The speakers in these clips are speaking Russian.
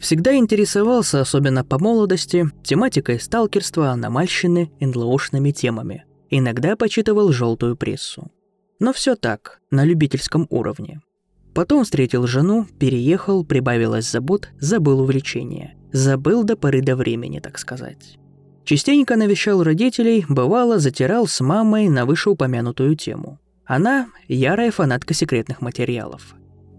Всегда интересовался, особенно по молодости, тематикой сталкерства, аномальщины НЛОшными темами. Иногда почитывал желтую прессу. Но все так, на любительском уровне. Потом встретил жену, переехал, прибавилось забот, забыл увлечение. Забыл до поры до времени, так сказать. Частенько навещал родителей, бывало, затирал с мамой на вышеупомянутую тему. Она – ярая фанатка секретных материалов.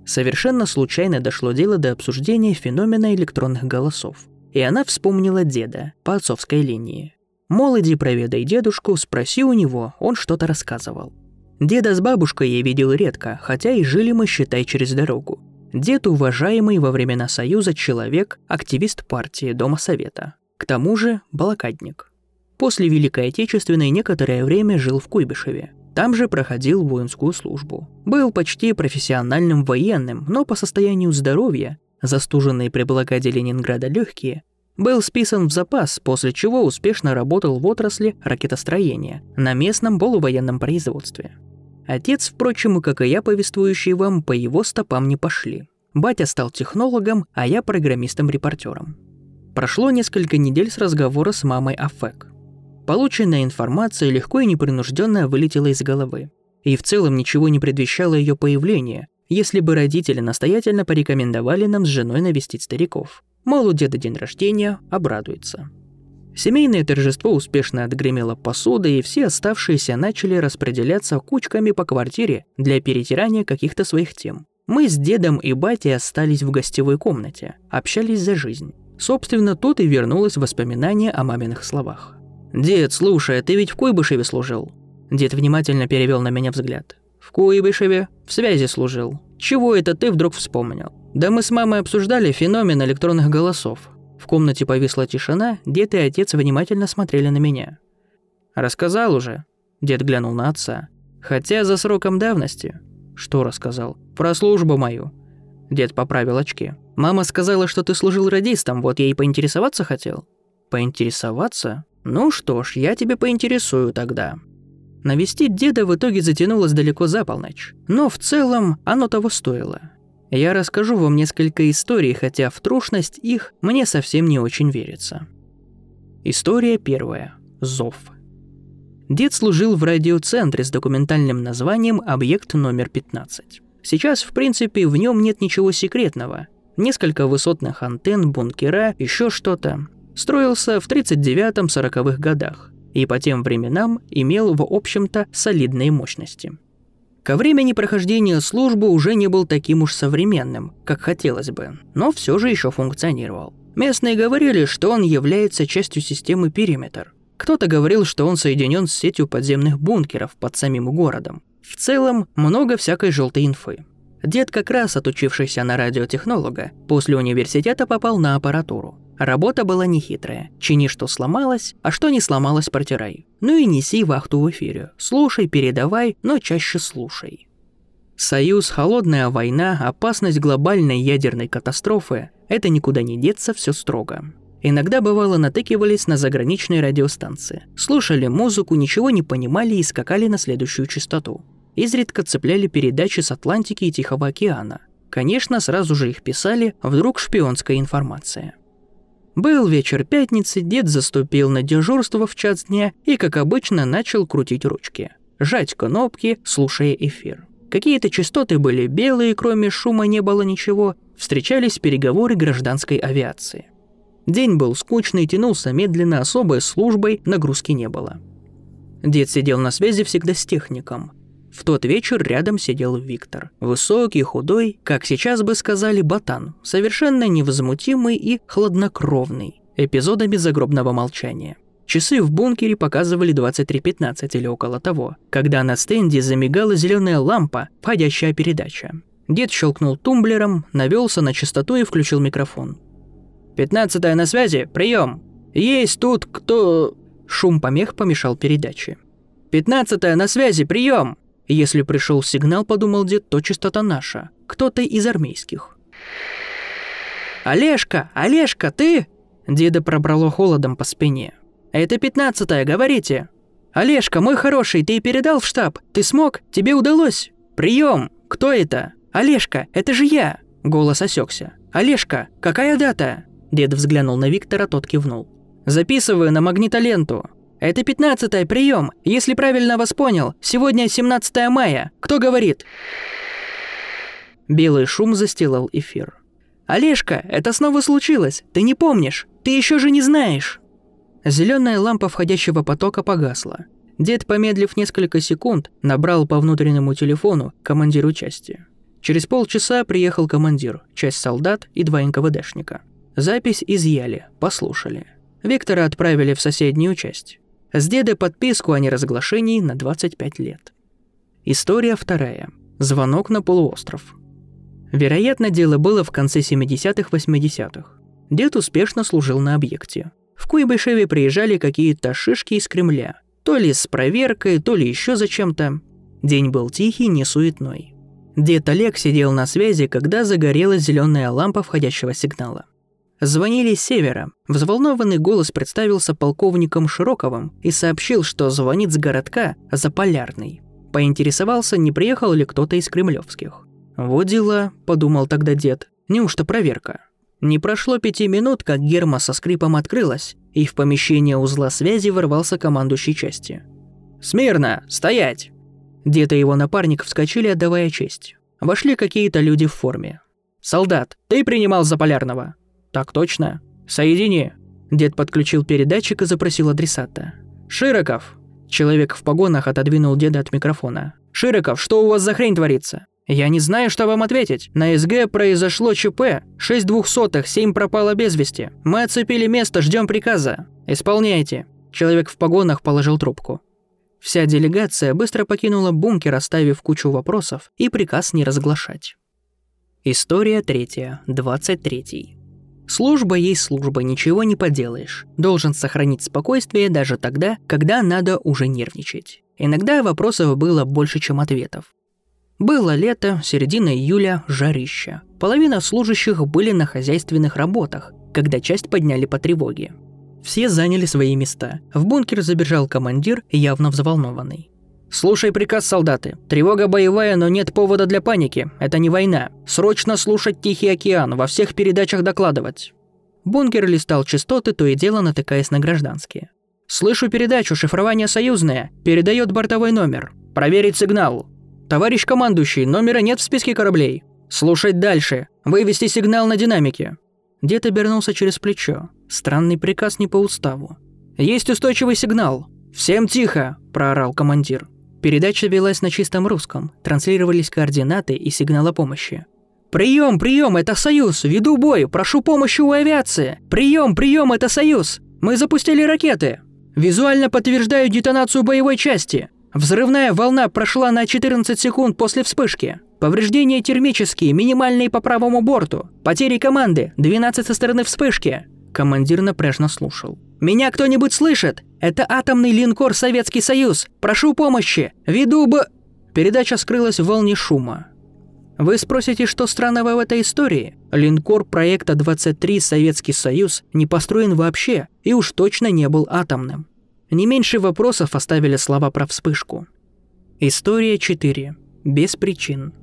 Совершенно случайно дошло дело до обсуждения феномена электронных голосов. И она вспомнила деда по отцовской линии. Мол, иди проведай дедушку, спроси у него, он что-то рассказывал. Деда с бабушкой я видел редко, хотя и жили мы, считай, через дорогу. Дед уважаемый во времена Союза человек, активист партии Дома Совета. К тому же блокадник. После Великой Отечественной некоторое время жил в Куйбышеве. Там же проходил воинскую службу. Был почти профессиональным военным, но по состоянию здоровья, застуженные при блокаде Ленинграда легкие, был списан в запас, после чего успешно работал в отрасли ракетостроения на местном полувоенном производстве. Отец, впрочем, как и я, повествующий вам, по его стопам не пошли. Батя стал технологом, а я программистом-репортером. Прошло несколько недель с разговора с мамой о ФЭК. Полученная информация легко и непринужденно вылетела из головы. И в целом ничего не предвещало ее появление, если бы родители настоятельно порекомендовали нам с женой навестить стариков. Мол, у деда день рождения, обрадуется. Семейное торжество успешно отгремело посудой, и все оставшиеся начали распределяться кучками по квартире для перетирания каких-то своих тем. Мы с дедом и батей остались в гостевой комнате, общались за жизнь. Собственно, тут и вернулось воспоминание о маминых словах. «Дед, слушай, ты ведь в Куйбышеве служил?» Дед внимательно перевел на меня взгляд. «В Куйбышеве? В связи служил. Чего это ты вдруг вспомнил?» «Да мы с мамой обсуждали феномен электронных голосов». В комнате повисла тишина, дед и отец внимательно смотрели на меня. «Рассказал уже?» Дед глянул на отца. «Хотя за сроком давности». «Что рассказал?» «Про службу мою». Дед поправил очки. Мама сказала, что ты служил радистом, вот я и поинтересоваться хотел». «Поинтересоваться? Ну что ж, я тебе поинтересую тогда». Навестить деда в итоге затянулось далеко за полночь, но в целом оно того стоило. Я расскажу вам несколько историй, хотя в трушность их мне совсем не очень верится. История первая. Зов. Дед служил в радиоцентре с документальным названием «Объект номер 15». Сейчас, в принципе, в нем нет ничего секретного несколько высотных антенн, бункера, еще что-то. Строился в 39-40-х годах и по тем временам имел, в общем-то, солидные мощности. Ко времени прохождения службы уже не был таким уж современным, как хотелось бы, но все же еще функционировал. Местные говорили, что он является частью системы «Периметр». Кто-то говорил, что он соединен с сетью подземных бункеров под самим городом. В целом, много всякой желтой инфы. Дед, как раз отучившийся на радиотехнолога, после университета попал на аппаратуру. Работа была нехитрая. Чини, что сломалось, а что не сломалось, протирай. Ну и неси вахту в эфире. Слушай, передавай, но чаще слушай. Союз, холодная война, опасность глобальной ядерной катастрофы – это никуда не деться, все строго. Иногда бывало натыкивались на заграничные радиостанции. Слушали музыку, ничего не понимали и скакали на следующую частоту изредка цепляли передачи с Атлантики и Тихого океана. Конечно, сразу же их писали, вдруг шпионская информация. Был вечер пятницы, дед заступил на дежурство в час дня и, как обычно, начал крутить ручки. Жать кнопки, слушая эфир. Какие-то частоты были белые, кроме шума не было ничего. Встречались переговоры гражданской авиации. День был скучный, тянулся медленно, особой службой нагрузки не было. Дед сидел на связи всегда с техником. В тот вечер рядом сидел Виктор. Высокий, худой, как сейчас бы сказали, ботан. Совершенно невозмутимый и хладнокровный. Эпизодами загробного молчания. Часы в бункере показывали 23.15 или около того, когда на стенде замигала зеленая лампа, входящая передача. Дед щелкнул тумблером, навелся на частоту и включил микрофон. «Пятнадцатая на связи, прием! Есть тут кто...» Шум помех помешал передаче. «Пятнадцатая на связи, прием!» Если пришел сигнал, подумал дед, то частота наша. Кто-то из армейских. «Олежка! Олежка, ты?» Деда пробрало холодом по спине. «Это пятнадцатая, говорите!» «Олежка, мой хороший, ты передал в штаб? Ты смог? Тебе удалось? Прием! Кто это? Олежка, это же я!» Голос осекся. «Олежка, какая дата?» Дед взглянул на Виктора, тот кивнул. «Записываю на магнитоленту. Это пятнадцатый прием. Если правильно вас понял, сегодня 17 мая. Кто говорит?» Белый шум застилал эфир. «Олежка, это снова случилось. Ты не помнишь. Ты еще же не знаешь». Зеленая лампа входящего потока погасла. Дед, помедлив несколько секунд, набрал по внутреннему телефону командиру части. Через полчаса приехал командир, часть солдат и два НКВДшника. Запись изъяли, послушали. Виктора отправили в соседнюю часть. С деда подписку о неразглашении на 25 лет. История вторая. Звонок на полуостров. Вероятно, дело было в конце 70-х-80-х. Дед успешно служил на объекте. В Куйбышеве приезжали какие-то шишки из Кремля. То ли с проверкой, то ли еще зачем-то. День был тихий, не суетной. Дед Олег сидел на связи, когда загорелась зеленая лампа входящего сигнала. Звонили с севера. Взволнованный голос представился полковником Широковым и сообщил, что звонит с городка Заполярный. Поинтересовался, не приехал ли кто-то из кремлевских. «Вот дела», — подумал тогда дед. «Неужто проверка?» Не прошло пяти минут, как герма со скрипом открылась, и в помещение узла связи ворвался командующий части. «Смирно! Стоять!» Дед и его напарник вскочили, отдавая честь. Вошли какие-то люди в форме. «Солдат, ты принимал Заполярного?» «Так точно. Соедини». Дед подключил передатчик и запросил адресата. «Широков!» Человек в погонах отодвинул деда от микрофона. «Широков, что у вас за хрень творится?» «Я не знаю, что вам ответить. На СГ произошло ЧП. Шесть двухсотых, семь пропало без вести. Мы оцепили место, ждем приказа. Исполняйте». Человек в погонах положил трубку. Вся делегация быстро покинула бункер, оставив кучу вопросов и приказ не разглашать. История третья, двадцать третий. Служба есть служба, ничего не поделаешь. Должен сохранить спокойствие даже тогда, когда надо уже нервничать. Иногда вопросов было больше, чем ответов. Было лето, середина июля, жарища. Половина служащих были на хозяйственных работах, когда часть подняли по тревоге. Все заняли свои места. В бункер забежал командир, явно взволнованный. «Слушай приказ, солдаты. Тревога боевая, но нет повода для паники. Это не война. Срочно слушать Тихий океан, во всех передачах докладывать». Бункер листал частоты, то и дело натыкаясь на гражданские. «Слышу передачу, шифрование союзное. Передает бортовой номер. Проверить сигнал. Товарищ командующий, номера нет в списке кораблей. Слушать дальше. Вывести сигнал на динамике». Дед обернулся через плечо. Странный приказ не по уставу. «Есть устойчивый сигнал. Всем тихо!» – проорал командир. Передача велась на чистом русском, транслировались координаты и сигнал о помощи. «Прием, прием, это Союз! Веду бой! Прошу помощи у авиации! Прием, прием, это Союз! Мы запустили ракеты! Визуально подтверждаю детонацию боевой части! Взрывная волна прошла на 14 секунд после вспышки. Повреждения термические, минимальные по правому борту. Потери команды, 12 со стороны вспышки. Командир напряжно слушал. «Меня кто-нибудь слышит? Это атомный линкор Советский Союз. Прошу помощи. Веду б...» Передача скрылась в волне шума. Вы спросите, что странного в этой истории? Линкор проекта 23 Советский Союз не построен вообще и уж точно не был атомным. Не меньше вопросов оставили слова про вспышку. История 4. Без причин.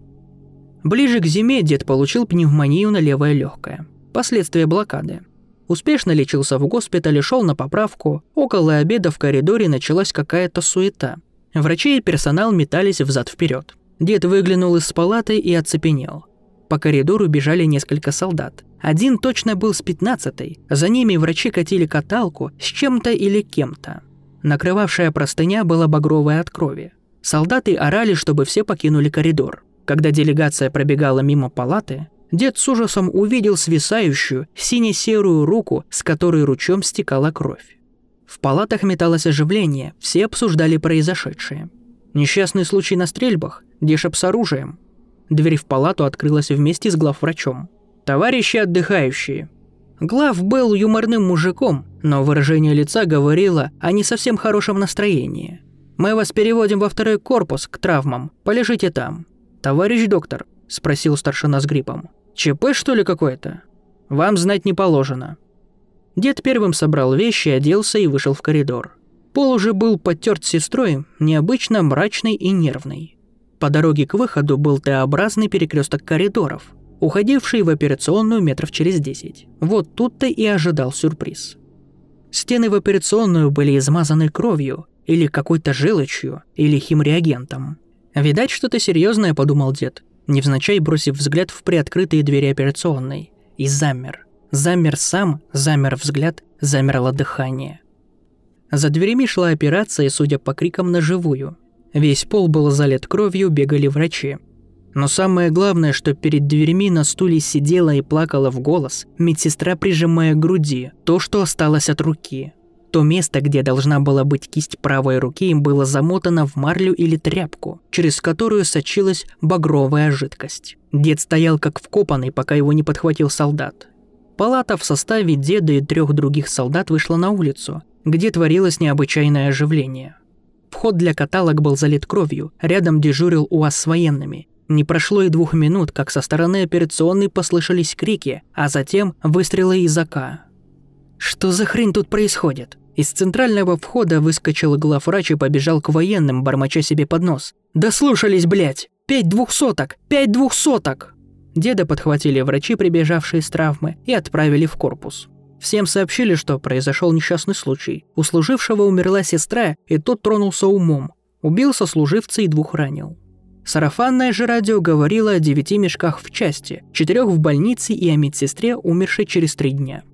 Ближе к зиме дед получил пневмонию на левое легкое. Последствия блокады. Успешно лечился в госпитале, шел на поправку. Около обеда в коридоре началась какая-то суета. Врачи и персонал метались взад вперед. Дед выглянул из палаты и оцепенел. По коридору бежали несколько солдат. Один точно был с пятнадцатой. За ними врачи катили каталку с чем-то или кем-то. Накрывавшая простыня была багровая от крови. Солдаты орали, чтобы все покинули коридор. Когда делегация пробегала мимо палаты, Дед с ужасом увидел свисающую, сине-серую руку, с которой ручьем стекала кровь. В палатах металось оживление, все обсуждали произошедшее. Несчастный случай на стрельбах, дешеп с оружием. Дверь в палату открылась вместе с главврачом. «Товарищи отдыхающие!» Глав был юморным мужиком, но выражение лица говорило о не совсем хорошем настроении. «Мы вас переводим во второй корпус, к травмам. Полежите там». «Товарищ доктор», – спросил старшина с гриппом. ЧП, что ли, какое-то? Вам знать не положено». Дед первым собрал вещи, оделся и вышел в коридор. Пол уже был подтерт сестрой, необычно мрачный и нервный. По дороге к выходу был Т-образный перекресток коридоров. уходивший в операционную метров через 10. Вот тут-то и ожидал сюрприз. Стены в операционную были измазаны кровью, или какой-то желчью, или химреагентом. Видать, что-то серьезное, подумал дед, невзначай бросив взгляд в приоткрытые двери операционной. И замер. Замер сам, замер взгляд, замерло дыхание. За дверями шла операция, судя по крикам, на живую. Весь пол был залит кровью, бегали врачи. Но самое главное, что перед дверьми на стуле сидела и плакала в голос медсестра, прижимая к груди то, что осталось от руки. То место, где должна была быть кисть правой руки, было замотано в марлю или тряпку, через которую сочилась багровая жидкость. Дед стоял как вкопанный, пока его не подхватил солдат. Палата в составе деда и трех других солдат вышла на улицу, где творилось необычайное оживление. Вход для каталог был залит кровью, рядом дежурил УАЗ с военными. Не прошло и двух минут, как со стороны операционной послышались крики, а затем выстрелы из АК. Что за хрень тут происходит? Из центрального входа выскочил главврач и побежал к военным, бормоча себе под нос. «Да слушались, блядь! Пять двухсоток! Пять двухсоток!» Деда подхватили врачи, прибежавшие с травмы, и отправили в корпус. Всем сообщили, что произошел несчастный случай. У служившего умерла сестра, и тот тронулся умом. Убил сослуживца и двух ранил. Сарафанное же радио говорило о девяти мешках в части, четырех в больнице и о медсестре, умершей через три дня.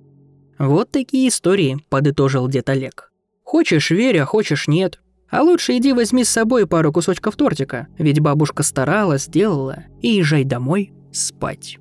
«Вот такие истории», – подытожил дед Олег. «Хочешь – верь, а хочешь – нет. А лучше иди возьми с собой пару кусочков тортика, ведь бабушка старалась, сделала, и езжай домой спать».